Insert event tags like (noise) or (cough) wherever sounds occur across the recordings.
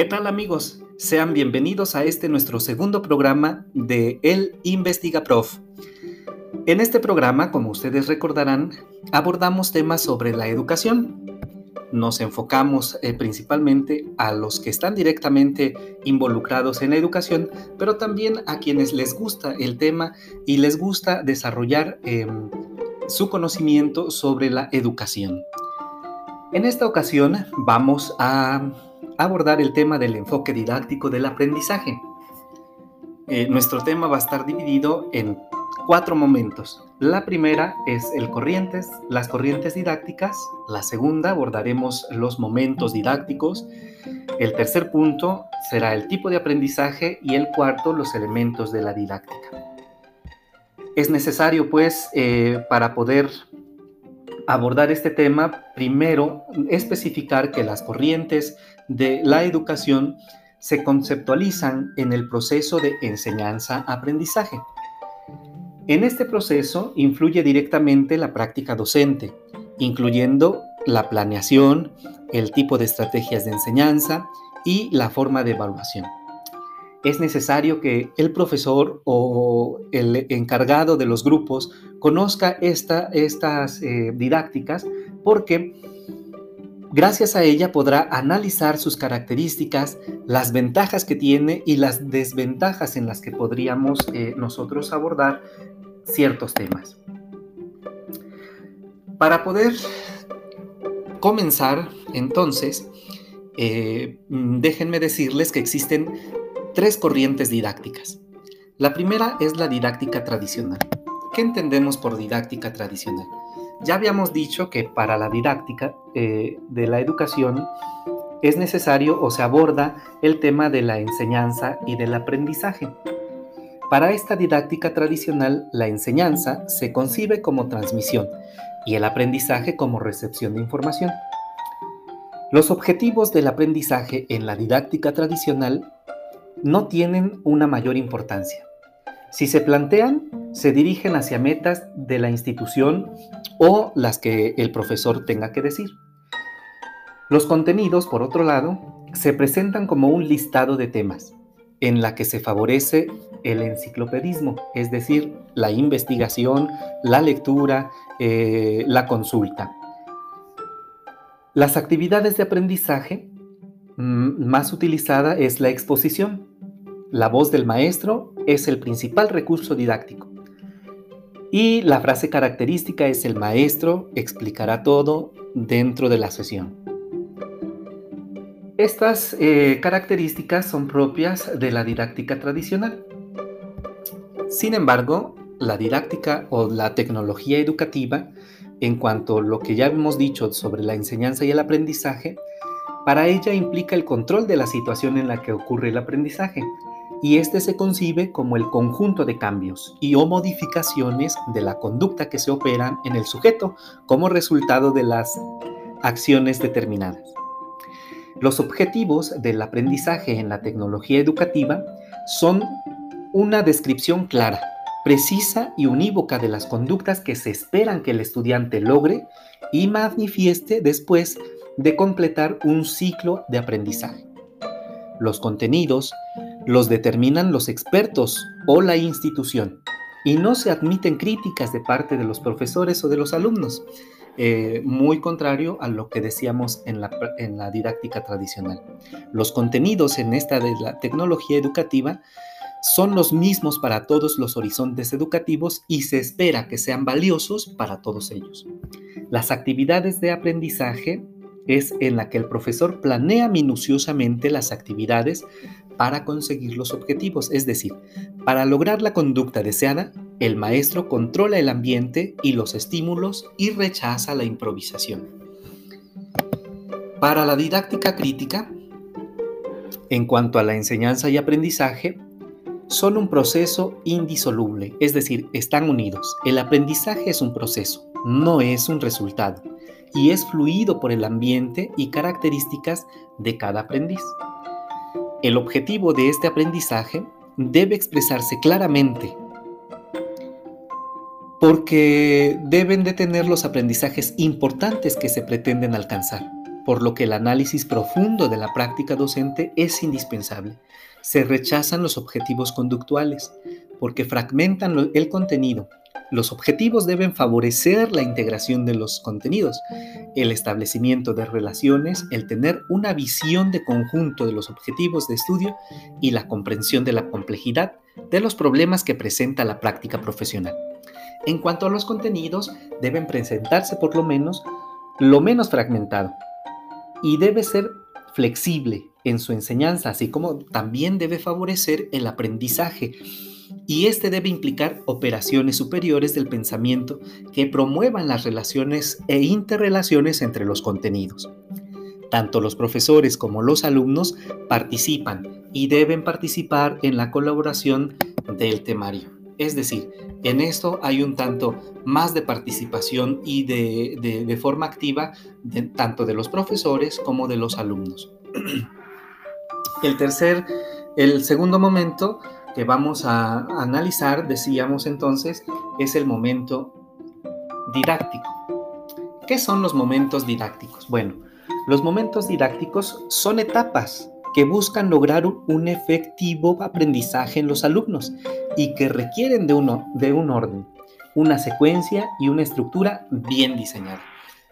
¿Qué tal amigos? Sean bienvenidos a este nuestro segundo programa de El Investiga Prof. En este programa, como ustedes recordarán, abordamos temas sobre la educación. Nos enfocamos eh, principalmente a los que están directamente involucrados en la educación, pero también a quienes les gusta el tema y les gusta desarrollar em, su conocimiento sobre la educación. En esta ocasión vamos a abordar el tema del enfoque didáctico del aprendizaje. Eh, nuestro tema va a estar dividido en cuatro momentos. La primera es el corrientes, las corrientes didácticas. La segunda abordaremos los momentos didácticos. El tercer punto será el tipo de aprendizaje y el cuarto los elementos de la didáctica. Es necesario pues eh, para poder abordar este tema, primero especificar que las corrientes de la educación se conceptualizan en el proceso de enseñanza-aprendizaje. En este proceso influye directamente la práctica docente, incluyendo la planeación, el tipo de estrategias de enseñanza y la forma de evaluación. Es necesario que el profesor o el encargado de los grupos conozca estas eh, didácticas porque gracias a ella podrá analizar sus características, las ventajas que tiene y las desventajas en las que podríamos eh, nosotros abordar ciertos temas. Para poder comenzar, entonces, eh, déjenme decirles que existen tres corrientes didácticas. La primera es la didáctica tradicional. ¿Qué entendemos por didáctica tradicional? Ya habíamos dicho que para la didáctica eh, de la educación es necesario o se aborda el tema de la enseñanza y del aprendizaje. Para esta didáctica tradicional, la enseñanza se concibe como transmisión y el aprendizaje como recepción de información. Los objetivos del aprendizaje en la didáctica tradicional no tienen una mayor importancia. Si se plantean, se dirigen hacia metas de la institución o las que el profesor tenga que decir. Los contenidos, por otro lado, se presentan como un listado de temas, en la que se favorece el enciclopedismo, es decir, la investigación, la lectura, eh, la consulta. Las actividades de aprendizaje mm, más utilizada es la exposición, la voz del maestro es el principal recurso didáctico. Y la frase característica es el maestro explicará todo dentro de la sesión. Estas eh, características son propias de la didáctica tradicional. Sin embargo, la didáctica o la tecnología educativa, en cuanto a lo que ya hemos dicho sobre la enseñanza y el aprendizaje, para ella implica el control de la situación en la que ocurre el aprendizaje, y este se concibe como el conjunto de cambios y o modificaciones de la conducta que se operan en el sujeto como resultado de las acciones determinadas. Los objetivos del aprendizaje en la tecnología educativa son una descripción clara, precisa y unívoca de las conductas que se esperan que el estudiante logre y manifieste después de completar un ciclo de aprendizaje. Los contenidos los determinan los expertos o la institución y no se admiten críticas de parte de los profesores o de los alumnos, eh, muy contrario a lo que decíamos en la, en la didáctica tradicional. Los contenidos en esta de la tecnología educativa son los mismos para todos los horizontes educativos y se espera que sean valiosos para todos ellos. Las actividades de aprendizaje es en la que el profesor planea minuciosamente las actividades para conseguir los objetivos, es decir, para lograr la conducta deseada, el maestro controla el ambiente y los estímulos y rechaza la improvisación. Para la didáctica crítica, en cuanto a la enseñanza y aprendizaje, son un proceso indisoluble, es decir, están unidos. El aprendizaje es un proceso, no es un resultado y es fluido por el ambiente y características de cada aprendiz. El objetivo de este aprendizaje debe expresarse claramente porque deben de tener los aprendizajes importantes que se pretenden alcanzar. por lo que el análisis profundo de la práctica docente es indispensable. Se rechazan los objetivos conductuales, porque fragmentan el contenido. Los objetivos deben favorecer la integración de los contenidos, el establecimiento de relaciones, el tener una visión de conjunto de los objetivos de estudio y la comprensión de la complejidad de los problemas que presenta la práctica profesional. En cuanto a los contenidos, deben presentarse por lo menos lo menos fragmentado y debe ser flexible en su enseñanza, así como también debe favorecer el aprendizaje y este debe implicar operaciones superiores del pensamiento que promuevan las relaciones e interrelaciones entre los contenidos. Tanto los profesores como los alumnos participan y deben participar en la colaboración del temario. Es decir, en esto hay un tanto más de participación y de, forma activa tanto de los profesores como de los alumnos. (clears throat) El tercer, el segundo momento que vamos a analizar, decíamos entonces, es el momento didáctico. ¿Qué son los momentos didácticos? Bueno, los momentos didácticos son etapas que buscan lograr un efectivo aprendizaje en los alumnos y que requieren de, uno, de un orden, una secuencia y una estructura bien diseñada.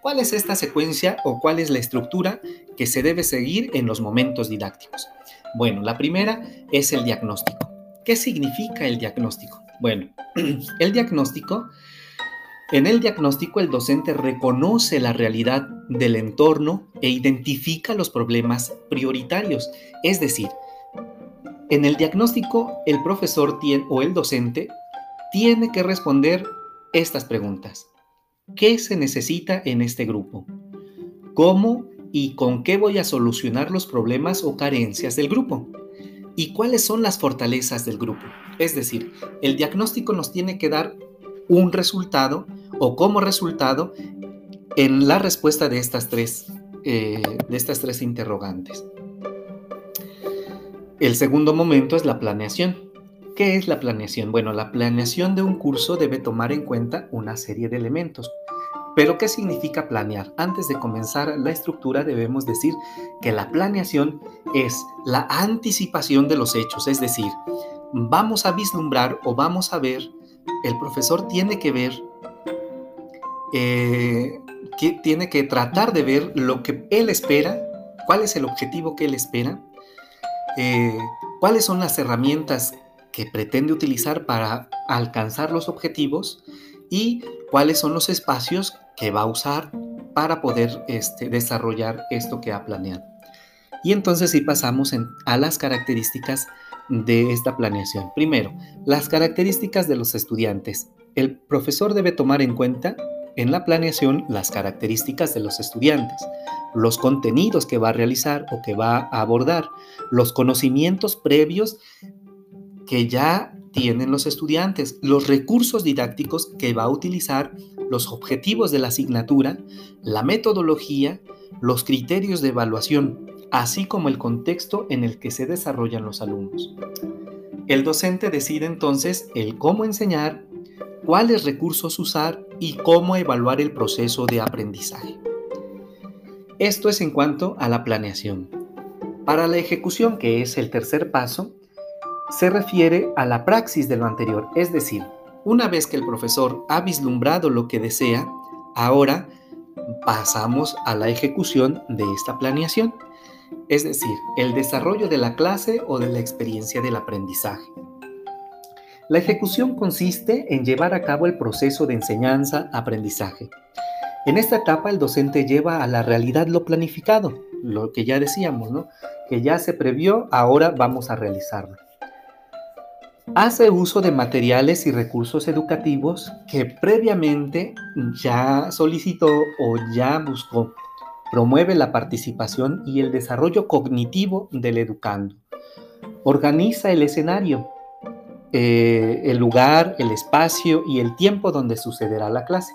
¿Cuál es esta secuencia o cuál es la estructura que se debe seguir en los momentos didácticos? Bueno, la primera es el diagnóstico. ¿Qué significa el diagnóstico? Bueno, (clears throat) el diagnóstico, en el diagnóstico el docente reconoce la realidad del entorno e identifica los problemas prioritarios. Es decir, en el diagnóstico el profesor o el docente tiene que responder estas preguntas. ¿Qué se necesita en este grupo? ¿Cómo y con qué voy a solucionar los problemas o carencias del grupo? Y cuáles son las fortalezas del grupo. Es decir, el diagnóstico nos tiene que dar un resultado o como resultado en la respuesta de estas tres, eh, de estas tres interrogantes. El segundo momento es la planeación. ¿Qué es la planeación? Bueno, la planeación de un curso debe tomar en cuenta una serie de elementos. Pero ¿qué significa planear? Antes de comenzar la estructura debemos decir que la planeación es la anticipación de los hechos, es decir, vamos a vislumbrar o vamos a ver, el profesor tiene que ver, eh, que tiene que tratar de ver lo que él espera, cuál es el objetivo que él espera, eh, cuáles son las herramientas que pretende utilizar para alcanzar los objetivos y cuáles son los espacios que va a usar para poder este, desarrollar esto que ha planeado. Y entonces sí pasamos a las características de esta planeación. Primero, las características de los estudiantes. El profesor debe tomar en cuenta en la planeación las características de los estudiantes, los contenidos que va a realizar o que va a abordar, los conocimientos previos que ya tienen los estudiantes, los recursos didácticos que va a utilizar, los objetivos de la asignatura, la metodología, los criterios de evaluación, así como el contexto en el que se desarrollan los alumnos. El docente decide entonces el cómo enseñar, cuáles recursos usar y cómo evaluar el proceso de aprendizaje. Esto es en cuanto a la planeación. Para la ejecución, que es el tercer paso, se refiere a la praxis de lo anterior, es decir, una vez que el profesor ha vislumbrado lo que desea, ahora pasamos a la ejecución de esta planeación, es decir, el desarrollo de la clase o de la experiencia del aprendizaje. La ejecución consiste en llevar a cabo el proceso de enseñanza-aprendizaje. En esta etapa el docente lleva a la realidad lo planificado, lo que ya decíamos, ¿no? que ya se previó, ahora vamos a realizarlo hace uso de materiales y recursos educativos que previamente ya solicitó o ya buscó. Promueve la participación y el desarrollo cognitivo del educando. Organiza el escenario, eh, el lugar, el espacio y el tiempo donde sucederá la clase.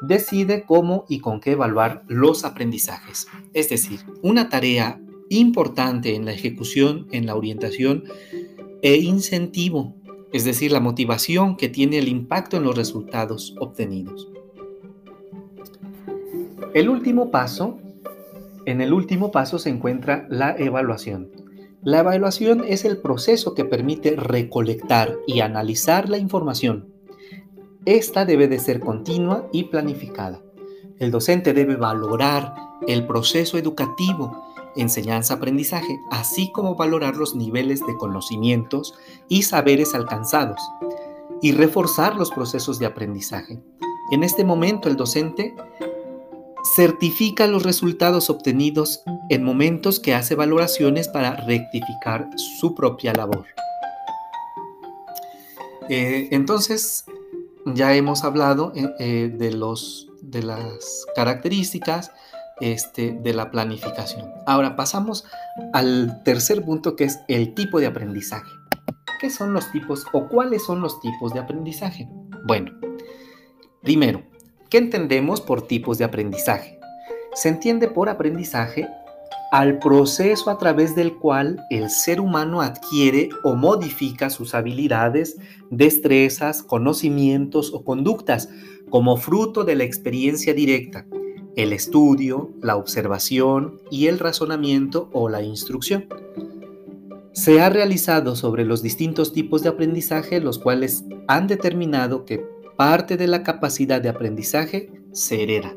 Decide cómo y con qué evaluar los aprendizajes. Es decir, una tarea importante en la ejecución, en la orientación, e incentivo, es decir, la motivación que tiene el impacto en los resultados obtenidos. El último paso En el último paso se encuentra la evaluación. La evaluación es el proceso que permite recolectar y analizar la información. Esta debe de ser continua y planificada. El docente debe valorar el proceso educativo, enseñanza-aprendizaje, así como valorar los niveles de conocimientos y saberes alcanzados y reforzar los procesos de aprendizaje. En este momento el docente certifica los resultados obtenidos en momentos que hace valoraciones para rectificar su propia labor. Eh, entonces, ya hemos hablado eh, eh, de, los, de las características este, de la planificación. Ahora pasamos al tercer punto que es el tipo de aprendizaje. ¿Qué son los tipos o cuáles son los tipos de aprendizaje? Bueno, primero, ¿qué entendemos por tipos de aprendizaje? Se entiende por aprendizaje al proceso a través del cual el ser humano adquiere o modifica sus habilidades, destrezas, conocimientos o conductas como fruto de la experiencia directa, el estudio, la observación y el razonamiento o la instrucción. Se ha realizado sobre los distintos tipos de aprendizaje, los cuales han determinado que parte de la capacidad de aprendizaje se hereda.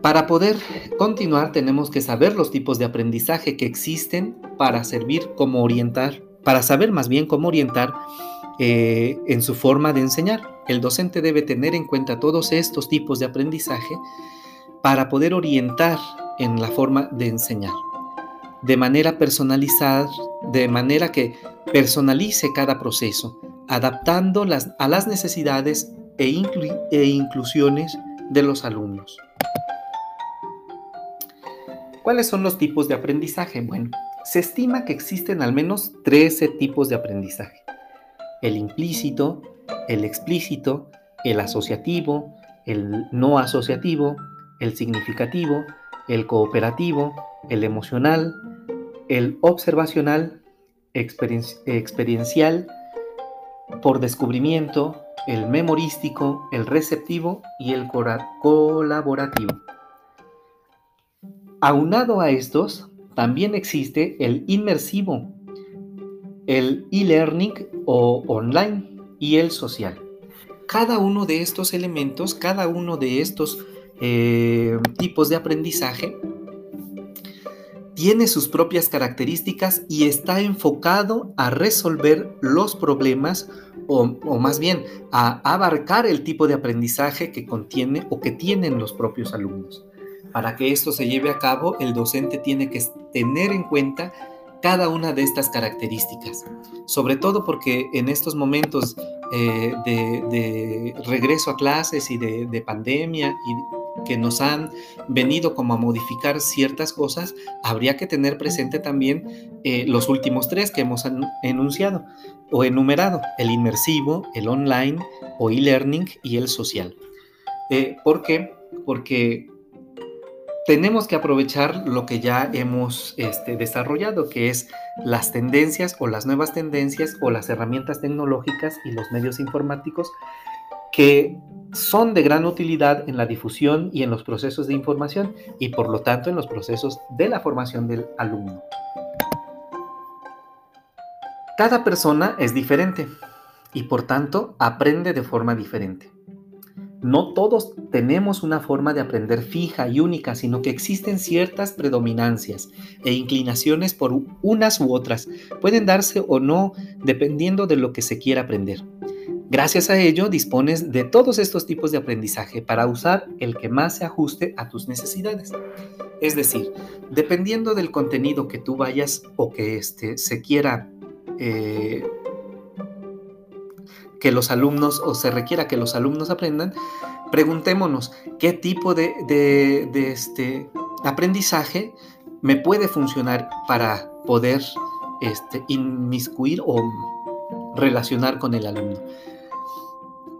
Para poder continuar tenemos que saber los tipos de aprendizaje que existen para servir como orientar, para saber más bien cómo orientar eh, en su forma de enseñar. El docente debe tener en cuenta todos estos tipos de aprendizaje para poder orientar en la forma de enseñar. De manera personalizada, de manera que personalice cada proceso, adaptando a las necesidades e, e inclusiones de los alumnos. ¿Cuáles son los tipos de aprendizaje? Bueno, se estima que existen al menos 13 tipos de aprendizaje. El implícito, el explícito, el asociativo, el no asociativo, el significativo, el cooperativo, el emocional, el observacional, experiencial, por descubrimiento, el memorístico, el receptivo y el colaborativo. Aunado a estos, también existe el inmersivo, el e-learning o online y el social. Cada uno de estos elementos, cada uno de estos eh, tipos de aprendizaje tiene sus propias características y está enfocado a resolver los problemas o, o, más bien a abarcar el tipo de aprendizaje que contiene o que tienen los propios alumnos. Para que esto se lleve a cabo, el docente tiene que tener en cuenta cada una de estas características, sobre todo porque en estos momentos eh, de, regreso a clases y de, pandemia y que nos han venido como a modificar ciertas cosas, habría que tener presente también eh, los últimos tres que hemos enunciado o enumerado, el inmersivo, el online o e-learning y el social. Eh, ¿Por qué? Porque tenemos que aprovechar lo que ya hemos este, desarrollado, que es las tendencias o las nuevas tendencias o las herramientas tecnológicas y los medios informáticos que son de gran utilidad en la difusión y en los procesos de información y por lo tanto en los procesos de la formación del alumno. Cada persona es diferente y por tanto aprende de forma diferente. No todos tenemos una forma de aprender fija y única, sino que existen ciertas predominancias e inclinaciones por unas u otras. Pueden darse o no dependiendo de lo que se quiera aprender. Gracias a ello dispones de todos estos tipos de aprendizaje para usar el que más se ajuste a tus necesidades. Es decir, dependiendo del contenido que tú vayas o que este, se quiera eh, que los alumnos o se requiera que los alumnos aprendan, preguntémonos qué tipo de, este aprendizaje me puede funcionar para poder este, inmiscuir o relacionar con el alumno.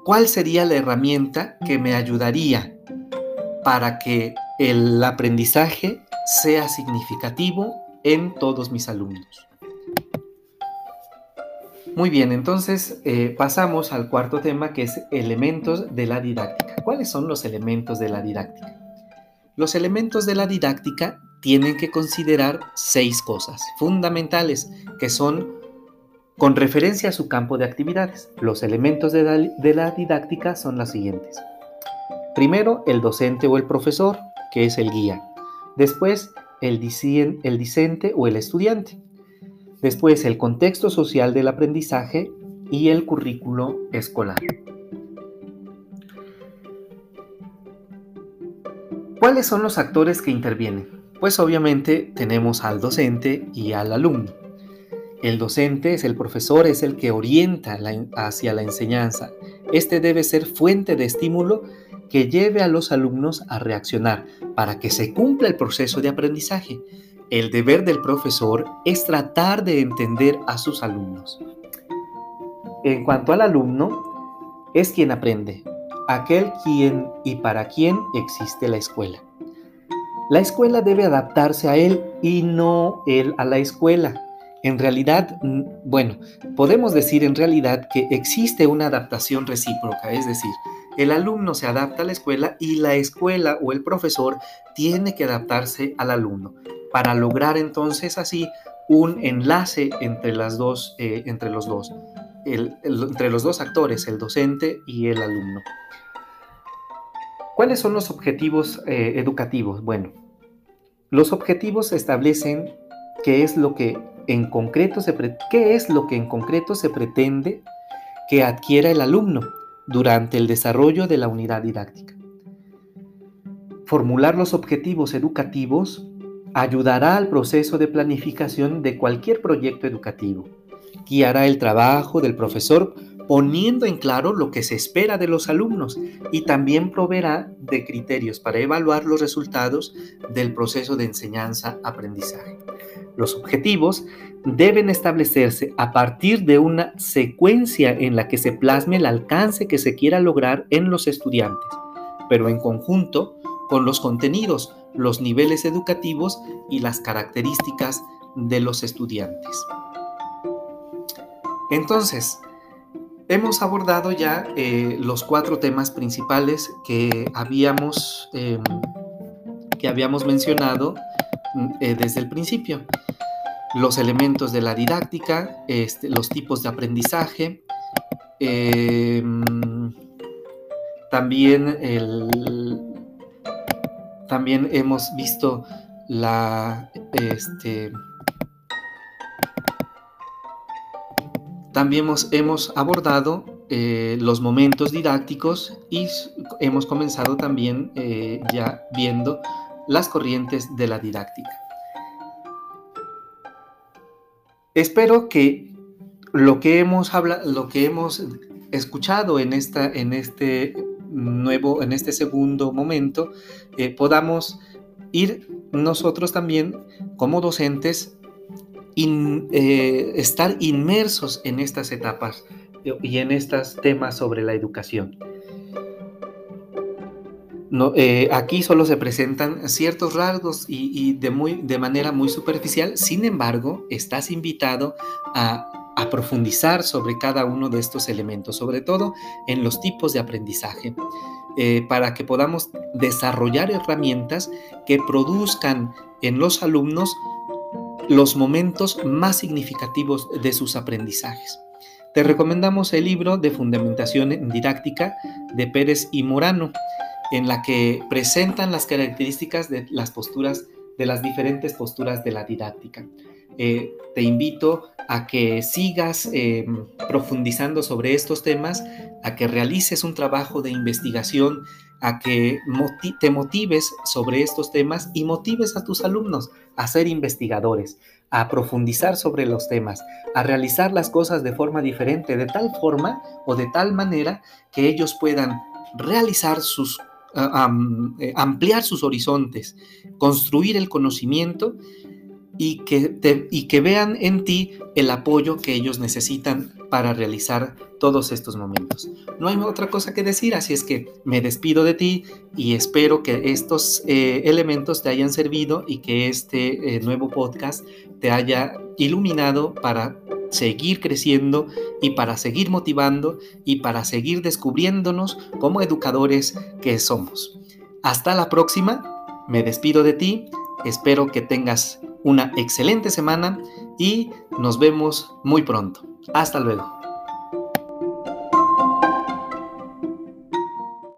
¿Cuál sería la herramienta que me ayudaría para que el aprendizaje sea significativo en todos mis alumnos? Muy bien, entonces eh, pasamos al cuarto tema que es elementos de la didáctica. ¿Cuáles son los elementos de la didáctica? Los elementos de la didáctica tienen que considerar seis cosas fundamentales que son con referencia a su campo de actividades. Los elementos de la, didáctica son los siguientes. Primero, el docente o el profesor, que es el guía. Después, el, el discente o el estudiante. Después, el contexto social del aprendizaje y el currículo escolar. ¿Cuáles son los actores que intervienen? Pues obviamente tenemos al docente y al alumno. El docente es el profesor, es el que orienta hacia la enseñanza. Este debe ser fuente de estímulo que lleve a los alumnos a reaccionar para que se cumpla el proceso de aprendizaje. El deber del profesor es tratar de entender a sus alumnos. En cuanto al alumno, es quien aprende, aquel quien y para quien existe la escuela. La escuela debe adaptarse a él y no él a la escuela. En realidad, bueno, podemos decir en realidad que existe una adaptación recíproca, es decir, el alumno se adapta a la escuela y la escuela o el profesor tiene que adaptarse al alumno para lograr entonces así un enlace entre, las dos, eh, entre los dos, entre los dos actores, el docente y el alumno. ¿Cuáles son los objetivos eh, educativos? Bueno, los objetivos establecen qué es lo que en concreto qué es lo que en concreto se pretende que adquiera el alumno durante el desarrollo de la unidad didáctica. Formular los objetivos educativos ayudará al proceso de planificación de cualquier proyecto educativo. Guiará el trabajo del profesor poniendo en claro lo que se espera de los alumnos y también proveerá de criterios para evaluar los resultados del proceso de enseñanza-aprendizaje. Los objetivos deben establecerse a partir de una secuencia en la que se plasme el alcance que se quiera lograr en los estudiantes, pero en conjunto con los contenidos, los niveles educativos y las características de los estudiantes. Entonces, hemos abordado ya eh, los cuatro temas principales que habíamos, em, que habíamos mencionado mm, eh, desde el principio. Los elementos de la didáctica, este, los tipos de aprendizaje, em, también el, también hemos visto la, este, también hemos, abordado eh, los momentos didácticos y hemos comenzado también eh, ya viendo las corrientes de la didáctica. Espero que lo que hemos, lo que hemos escuchado en, esta, en este nuevo, en este segundo momento, eh, podamos ir nosotros también como docentes, eh, estar inmersos en estas etapas y en estos temas sobre la educación. No, eh, aquí solo se presentan ciertos rasgos y, de, muy, de manera muy superficial, sin embargo, estás invitado a a profundizar sobre cada uno de estos elementos, sobre todo en los tipos de aprendizaje, eh, para que podamos desarrollar herramientas que produzcan en los alumnos los momentos más significativos de sus aprendizajes. Te recomendamos el libro de Fundamentación Didáctica de Pérez y Morano, en la que presentan las características de las posturas, de las diferentes posturas de la didáctica. Eh, te invito a que sigas eh, profundizando sobre estos temas, a que realices un trabajo de investigación, a que te motives sobre estos temas y motives a tus alumnos a ser investigadores, a profundizar sobre los temas, a realizar las cosas de forma diferente, de tal forma o de tal manera que ellos puedan realizar sus eh, ampliar sus horizontes, construir el conocimiento y que, y que vean en ti el apoyo que ellos necesitan para realizar todos estos momentos. No hay otra cosa que decir, así es que me despido de ti y espero que estos eh, elementos te hayan servido y que este eh, nuevo podcast te haya iluminado para seguir creciendo y para seguir motivando y para seguir descubriéndonos como educadores que somos. Hasta la próxima Me despido de ti, espero que tengas una excelente semana y nos vemos muy pronto. Hasta luego.